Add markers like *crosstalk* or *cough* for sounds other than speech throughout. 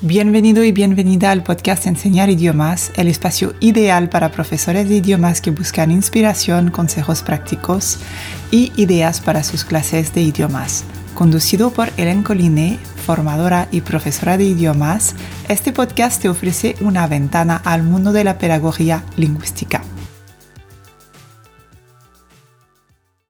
Bienvenido y bienvenida al podcast Enseñar idiomas, el espacio ideal para profesores de idiomas que buscan inspiración, consejos prácticos y ideas para sus clases de idiomas. Conducido por Helen Collinet, formadora y profesora de idiomas, este podcast te ofrece una ventana al mundo de la pedagogía lingüística.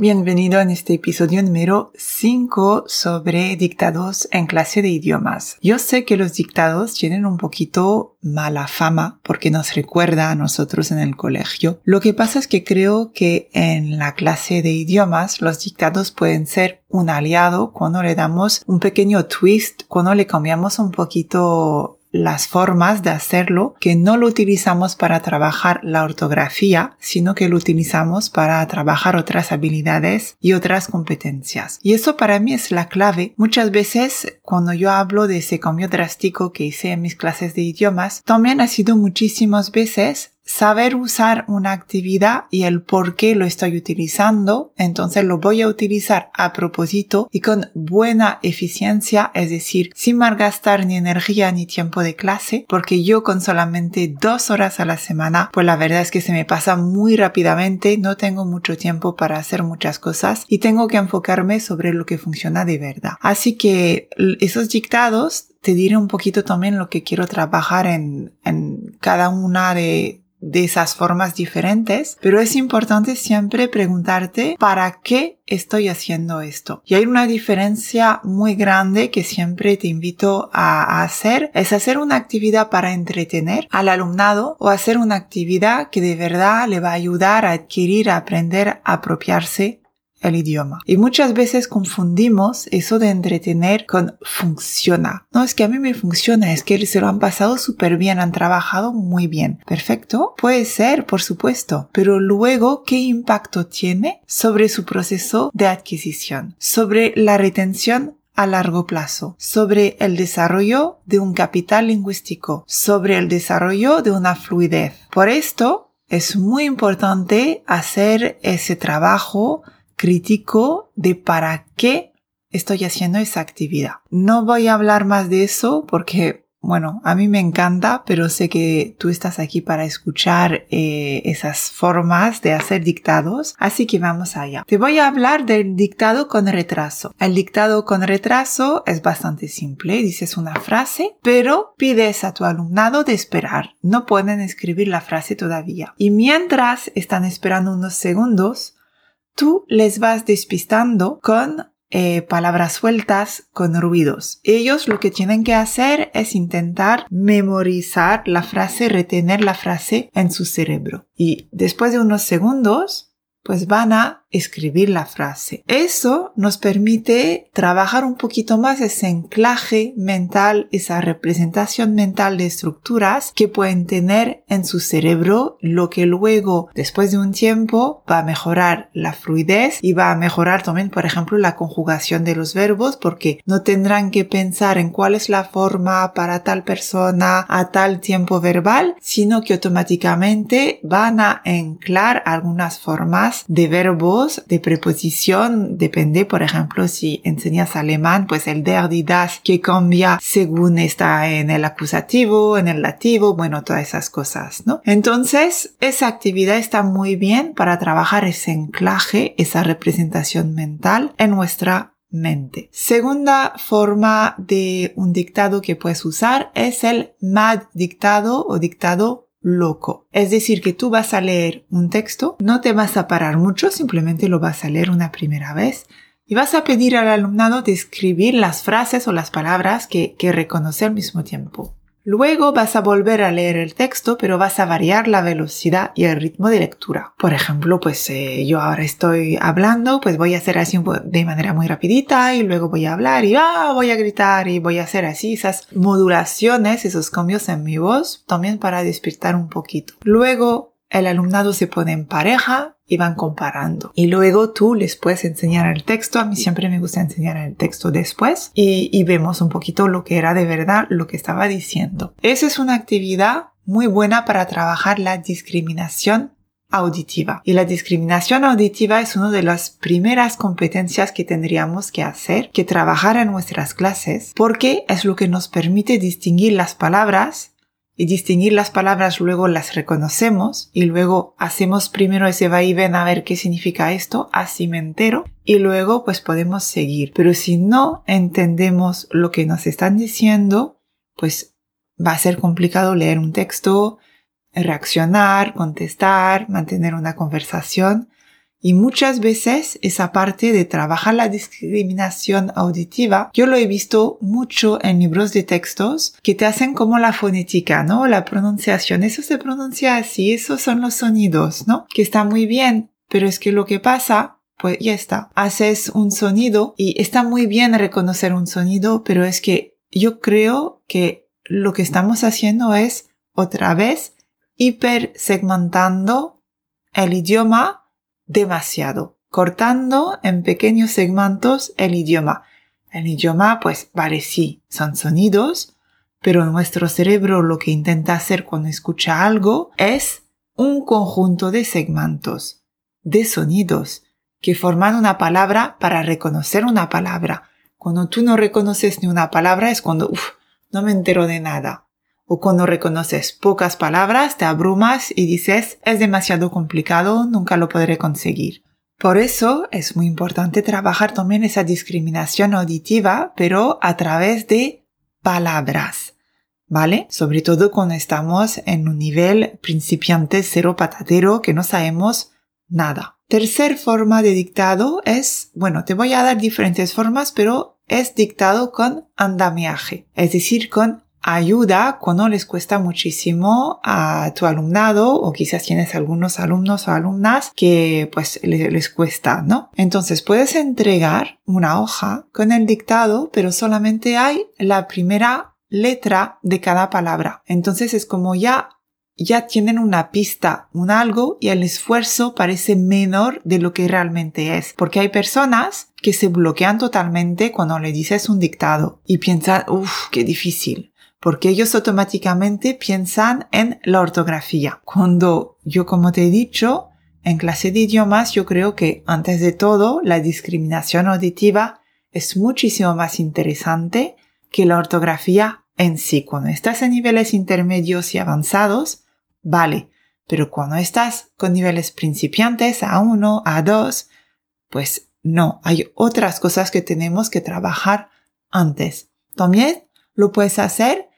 Bienvenido en este episodio número 5 sobre dictados en clase de idiomas. Yo sé que los dictados tienen un poquito mala fama porque nos recuerda a nosotros en el colegio. Lo que pasa es que creo que en la clase de idiomas los dictados pueden ser un aliado cuando le damos un pequeño twist, cuando le cambiamos un poquito las formas de hacerlo que no lo utilizamos para trabajar la ortografía, sino que lo utilizamos para trabajar otras habilidades y otras competencias. Y eso para mí es la clave. Muchas veces cuando yo hablo de ese cambio drástico que hice en mis clases de idiomas, también ha sido muchísimas veces saber usar una actividad y el por qué lo estoy utilizando, entonces lo voy a utilizar a propósito y con buena eficiencia, es decir, sin malgastar ni energía ni tiempo de clase, porque yo con solamente dos horas a la semana, pues la verdad es que se me pasa muy rápidamente, no tengo mucho tiempo para hacer muchas cosas y tengo que enfocarme sobre lo que funciona de verdad. Así que esos dictados te diré un poquito también lo que quiero trabajar en, en cada una de, de esas formas diferentes, pero es importante siempre preguntarte para qué estoy haciendo esto. Y hay una diferencia muy grande que siempre te invito a, hacer, es hacer una actividad para entretener al alumnado o hacer una actividad que de verdad le va a ayudar a adquirir, a aprender, a apropiarse el idioma. Y muchas veces confundimos eso de entretener con funciona. No, es que a mí me funciona, es que se lo han pasado súper bien, han trabajado muy bien. Perfecto, puede ser, por supuesto, pero luego, ¿qué impacto tiene sobre su proceso de adquisición? Sobre la retención a largo plazo, sobre el desarrollo de un capital lingüístico, sobre el desarrollo de una fluidez. Por esto, es muy importante hacer ese trabajo crítico de para qué estoy haciendo esa actividad. No voy a hablar más de eso porque, bueno, a mí me encanta, pero sé que tú estás aquí para escuchar eh, esas formas de hacer dictados, así que vamos allá. Te voy a hablar del dictado con retraso. El dictado con retraso es bastante simple, dices una frase, pero pides a tu alumnado de esperar. No pueden escribir la frase todavía. Y mientras están esperando unos segundos, tú les vas despistando con eh, palabras sueltas, con ruidos. Ellos lo que tienen que hacer es intentar memorizar la frase, retener la frase en su cerebro. Y después de unos segundos, pues van a escribir la frase. Eso nos permite trabajar un poquito más ese anclaje mental, esa representación mental de estructuras que pueden tener en su cerebro, lo que luego, después de un tiempo, va a mejorar la fluidez y va a mejorar también, por ejemplo, la conjugación de los verbos porque no tendrán que pensar en cuál es la forma para tal persona a tal tiempo verbal, sino que automáticamente van a anclar algunas formas de de preposición depende, por ejemplo, si enseñas alemán, pues el der, die, das, que cambia según está en el acusativo, en el lativo, bueno, todas esas cosas, ¿no? Entonces, esa actividad está muy bien para trabajar ese anclaje, esa representación mental en nuestra mente. Segunda forma de un dictado que puedes usar es el mad dictado o dictado loco. Es decir, que tú vas a leer un texto, no te vas a parar mucho, simplemente lo vas a leer una primera vez y vas a pedir al alumnado de escribir las frases o las palabras que, que reconoce al mismo tiempo. Luego vas a volver a leer el texto, pero vas a variar la velocidad y el ritmo de lectura. Por ejemplo, pues eh, yo ahora estoy hablando, pues voy a hacer así de manera muy rapidita y luego voy a hablar y ah, voy a gritar y voy a hacer así esas modulaciones, esos cambios en mi voz, también para despertar un poquito. Luego el alumnado se pone en pareja y van comparando. Y luego tú les puedes enseñar el texto. A mí siempre me gusta enseñar el texto después y, y vemos un poquito lo que era de verdad lo que estaba diciendo. Esa es una actividad muy buena para trabajar la discriminación auditiva. Y la discriminación auditiva es una de las primeras competencias que tendríamos que hacer, que trabajar en nuestras clases, porque es lo que nos permite distinguir las palabras y distinguir las palabras luego las reconocemos y luego hacemos primero ese va y ven a ver qué significa esto, así me entero y luego pues podemos seguir. Pero si no entendemos lo que nos están diciendo, pues va a ser complicado leer un texto, reaccionar, contestar, mantener una conversación y muchas veces esa parte de trabajar la discriminación auditiva, yo lo he visto mucho en libros de textos que te hacen como la fonética, ¿no? La pronunciación, eso se pronuncia así, esos son los sonidos, ¿no? Que está muy bien, pero es que lo que pasa, pues ya está. Haces un sonido y está muy bien reconocer un sonido, pero es que yo creo que lo que estamos haciendo es otra vez hiper segmentando el idioma demasiado, cortando en pequeños segmentos el idioma. El idioma, pues, vale, sí, son sonidos, pero nuestro cerebro lo que intenta hacer cuando escucha algo es un conjunto de segmentos, de sonidos, que forman una palabra para reconocer una palabra. Cuando tú no reconoces ni una palabra es cuando, uff, no me entero de nada. O cuando reconoces pocas palabras, te abrumas y dices, es demasiado complicado, nunca lo podré conseguir. Por eso es muy importante trabajar también esa discriminación auditiva, pero a través de palabras. ¿Vale? Sobre todo cuando estamos en un nivel principiante cero patatero que no sabemos nada. Tercer forma de dictado es, bueno, te voy a dar diferentes formas, pero es dictado con andamiaje, es decir, con ayuda cuando les cuesta muchísimo a tu alumnado o quizás tienes algunos alumnos o alumnas que pues les, cuesta, ¿no? Entonces puedes entregar una hoja con el dictado, pero solamente hay la primera letra de cada palabra. Entonces es como ya ya tienen una pista, un algo y el esfuerzo parece menor de lo que realmente es. Porque hay personas que se bloquean totalmente cuando le dices un dictado y piensan, uff, qué difícil porque ellos automáticamente piensan en la ortografía. Cuando yo, como te he dicho, en clase de idiomas yo creo que antes de todo la discriminación auditiva es muchísimo más interesante que la ortografía en sí. Cuando estás en niveles intermedios y avanzados, vale, pero cuando estás con niveles principiantes, A1, A2, pues no, hay otras cosas que tenemos que trabajar antes. También lo puedes hacer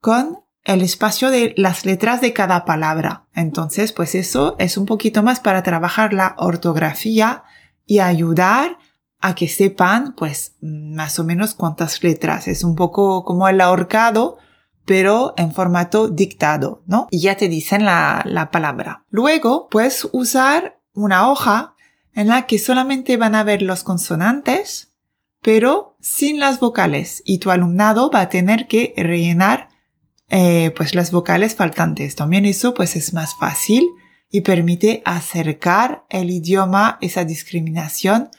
con el espacio de las letras de cada palabra. Entonces, pues eso es un poquito más para trabajar la ortografía y ayudar a que sepan, pues, más o menos cuántas letras. Es un poco como el ahorcado, pero en formato dictado, ¿no? Y ya te dicen la, la palabra. Luego, puedes usar una hoja en la que solamente van a ver los consonantes, pero sin las vocales. Y tu alumnado va a tener que rellenar eh, pues las vocales faltantes. También eso pues es más fácil y permite acercar el idioma, esa discriminación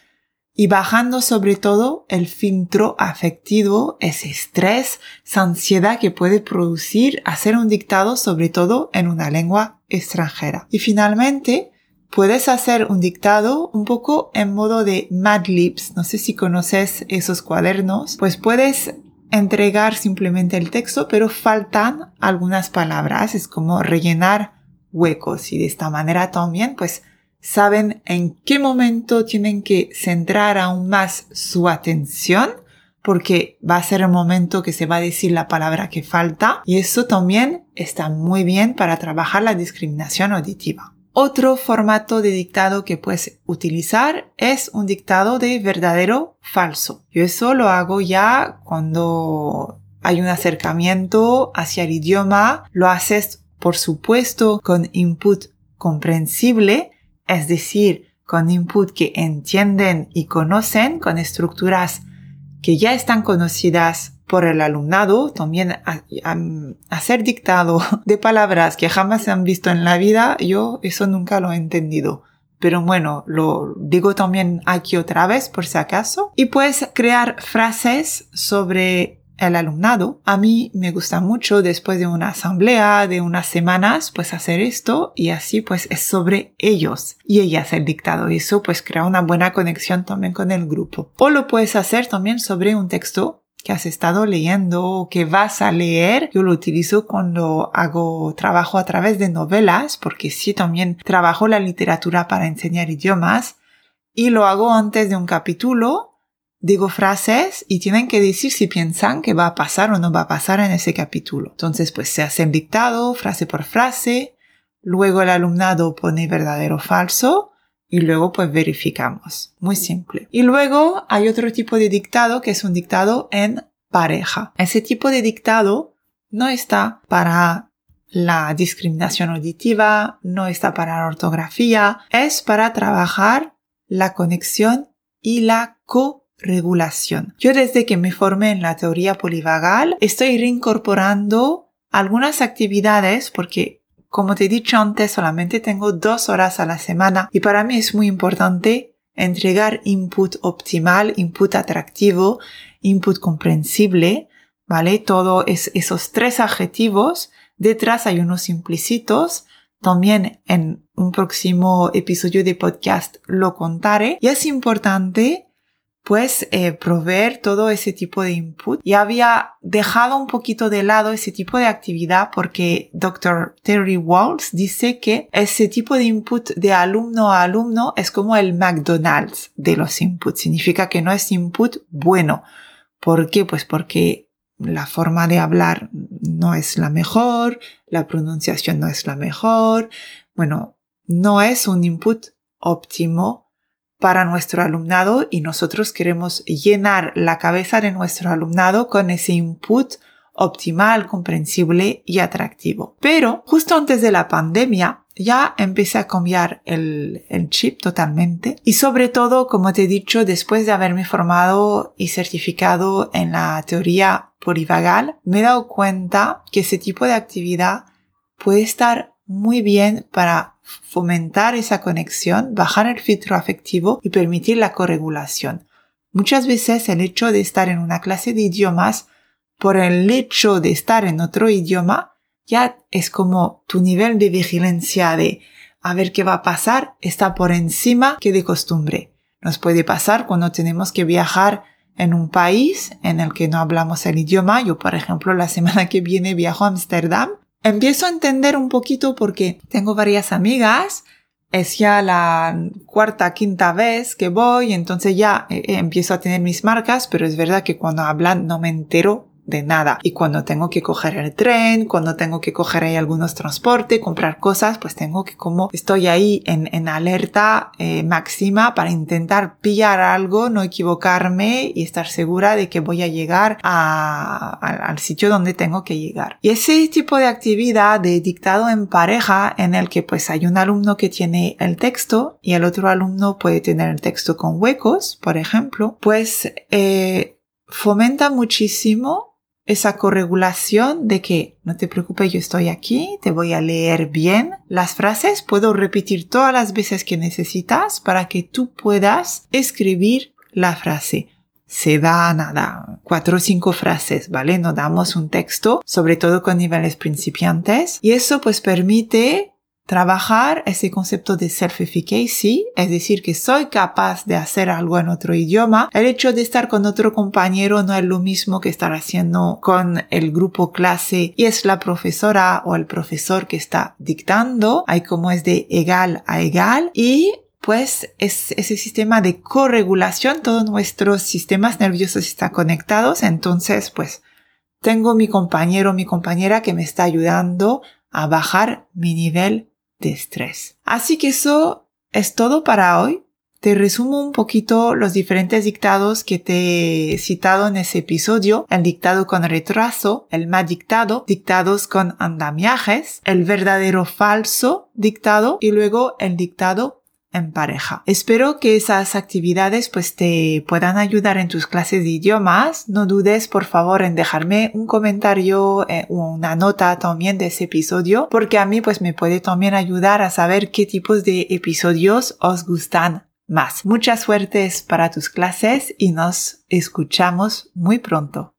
y bajando sobre todo el filtro afectivo, ese estrés, esa ansiedad que puede producir hacer un dictado sobre todo en una lengua extranjera. Y finalmente, puedes hacer un dictado un poco en modo de Mad Libs. No sé si conoces esos cuadernos. Pues puedes entregar simplemente el texto, pero faltan algunas palabras, es como rellenar huecos y de esta manera también pues saben en qué momento tienen que centrar aún más su atención porque va a ser el momento que se va a decir la palabra que falta y eso también está muy bien para trabajar la discriminación auditiva. Otro formato de dictado que puedes utilizar es un dictado de verdadero falso. Yo eso lo hago ya cuando hay un acercamiento hacia el idioma. Lo haces, por supuesto, con input comprensible, es decir, con input que entienden y conocen, con estructuras que ya están conocidas por el alumnado, también hacer dictado *laughs* de palabras que jamás se han visto en la vida, yo eso nunca lo he entendido. Pero bueno, lo digo también aquí otra vez por si acaso. Y puedes crear frases sobre el alumnado. A mí me gusta mucho después de una asamblea, de unas semanas, pues hacer esto y así pues es sobre ellos y ellas el dictado. Eso pues crea una buena conexión también con el grupo. O lo puedes hacer también sobre un texto que has estado leyendo o que vas a leer. Yo lo utilizo cuando hago trabajo a través de novelas, porque sí también trabajo la literatura para enseñar idiomas y lo hago antes de un capítulo digo frases y tienen que decir si piensan que va a pasar o no va a pasar en ese capítulo. Entonces, pues se hace dictado, frase por frase, luego el alumnado pone verdadero o falso y luego pues verificamos. Muy simple. Y luego hay otro tipo de dictado que es un dictado en pareja. Ese tipo de dictado no está para la discriminación auditiva, no está para la ortografía, es para trabajar la conexión y la co regulación. Yo desde que me formé en la teoría polivagal estoy reincorporando algunas actividades porque como te he dicho antes solamente tengo dos horas a la semana y para mí es muy importante entregar input optimal, input atractivo, input comprensible, ¿vale? Todo es, esos tres adjetivos. Detrás hay unos implícitos. También en un próximo episodio de podcast lo contaré. Y es importante pues eh, proveer todo ese tipo de input. Y había dejado un poquito de lado ese tipo de actividad porque Dr. Terry Walls dice que ese tipo de input de alumno a alumno es como el McDonald's de los inputs. Significa que no es input bueno. ¿Por qué? Pues porque la forma de hablar no es la mejor, la pronunciación no es la mejor. Bueno, no es un input óptimo para nuestro alumnado y nosotros queremos llenar la cabeza de nuestro alumnado con ese input optimal, comprensible y atractivo. Pero justo antes de la pandemia ya empecé a cambiar el, chip totalmente y sobre todo, como te he dicho, después de haberme formado y certificado en la teoría polivagal, me he dado cuenta que ese tipo de actividad puede estar muy bien para fomentar esa conexión, bajar el filtro afectivo y permitir la corregulación. Muchas veces el hecho de estar en una clase de idiomas, por el hecho de estar en otro idioma, ya es como tu nivel de vigilancia de a ver qué va a pasar está por encima que de costumbre. Nos puede pasar cuando tenemos que viajar en un país en el que no hablamos el idioma. Yo, por ejemplo, la semana que viene viajo a Ámsterdam empiezo a entender un poquito porque tengo varias amigas, es ya la cuarta, quinta vez que voy, entonces ya eh, empiezo a tener mis marcas, pero es verdad que cuando hablan no me entero de nada. Y cuando tengo que coger el tren, cuando tengo que coger ahí algunos transportes, comprar cosas, pues tengo que como estoy ahí en, en alerta eh, máxima para intentar pillar algo, no equivocarme y estar segura de que voy a llegar a, al sitio donde tengo que llegar. Y ese tipo de actividad de dictado en pareja en el que pues hay un alumno que tiene el texto y el otro alumno puede tener el texto con huecos, por ejemplo, pues eh, fomenta muchísimo esa corregulación de que no te preocupes, yo estoy aquí, te voy a leer bien las frases, puedo repetir todas las veces que necesitas para que tú puedas escribir la frase. Se da nada, cuatro o cinco frases, ¿vale? No damos un texto, sobre todo con niveles principiantes, y eso pues permite trabajar ese concepto de self-efficacy, es decir, que soy capaz de hacer algo en otro idioma. El hecho de estar con otro compañero no es lo mismo que estar haciendo con el grupo clase y es la profesora o el profesor que está dictando. Hay como es de egal a egal y pues es ese sistema de corregulación, todos nuestros sistemas nerviosos están conectados, entonces pues tengo mi compañero, mi compañera que me está ayudando a bajar mi nivel de. Así que eso es todo para hoy. Te resumo un poquito los diferentes dictados que te he citado en ese episodio. El dictado con retraso, el mal dictado, dictados con andamiajes, el verdadero falso dictado y luego el dictado en pareja. Espero que esas actividades pues te puedan ayudar en tus clases de idiomas. No dudes por favor en dejarme un comentario eh, o una nota también de ese episodio porque a mí pues me puede también ayudar a saber qué tipos de episodios os gustan más. Muchas suertes para tus clases y nos escuchamos muy pronto.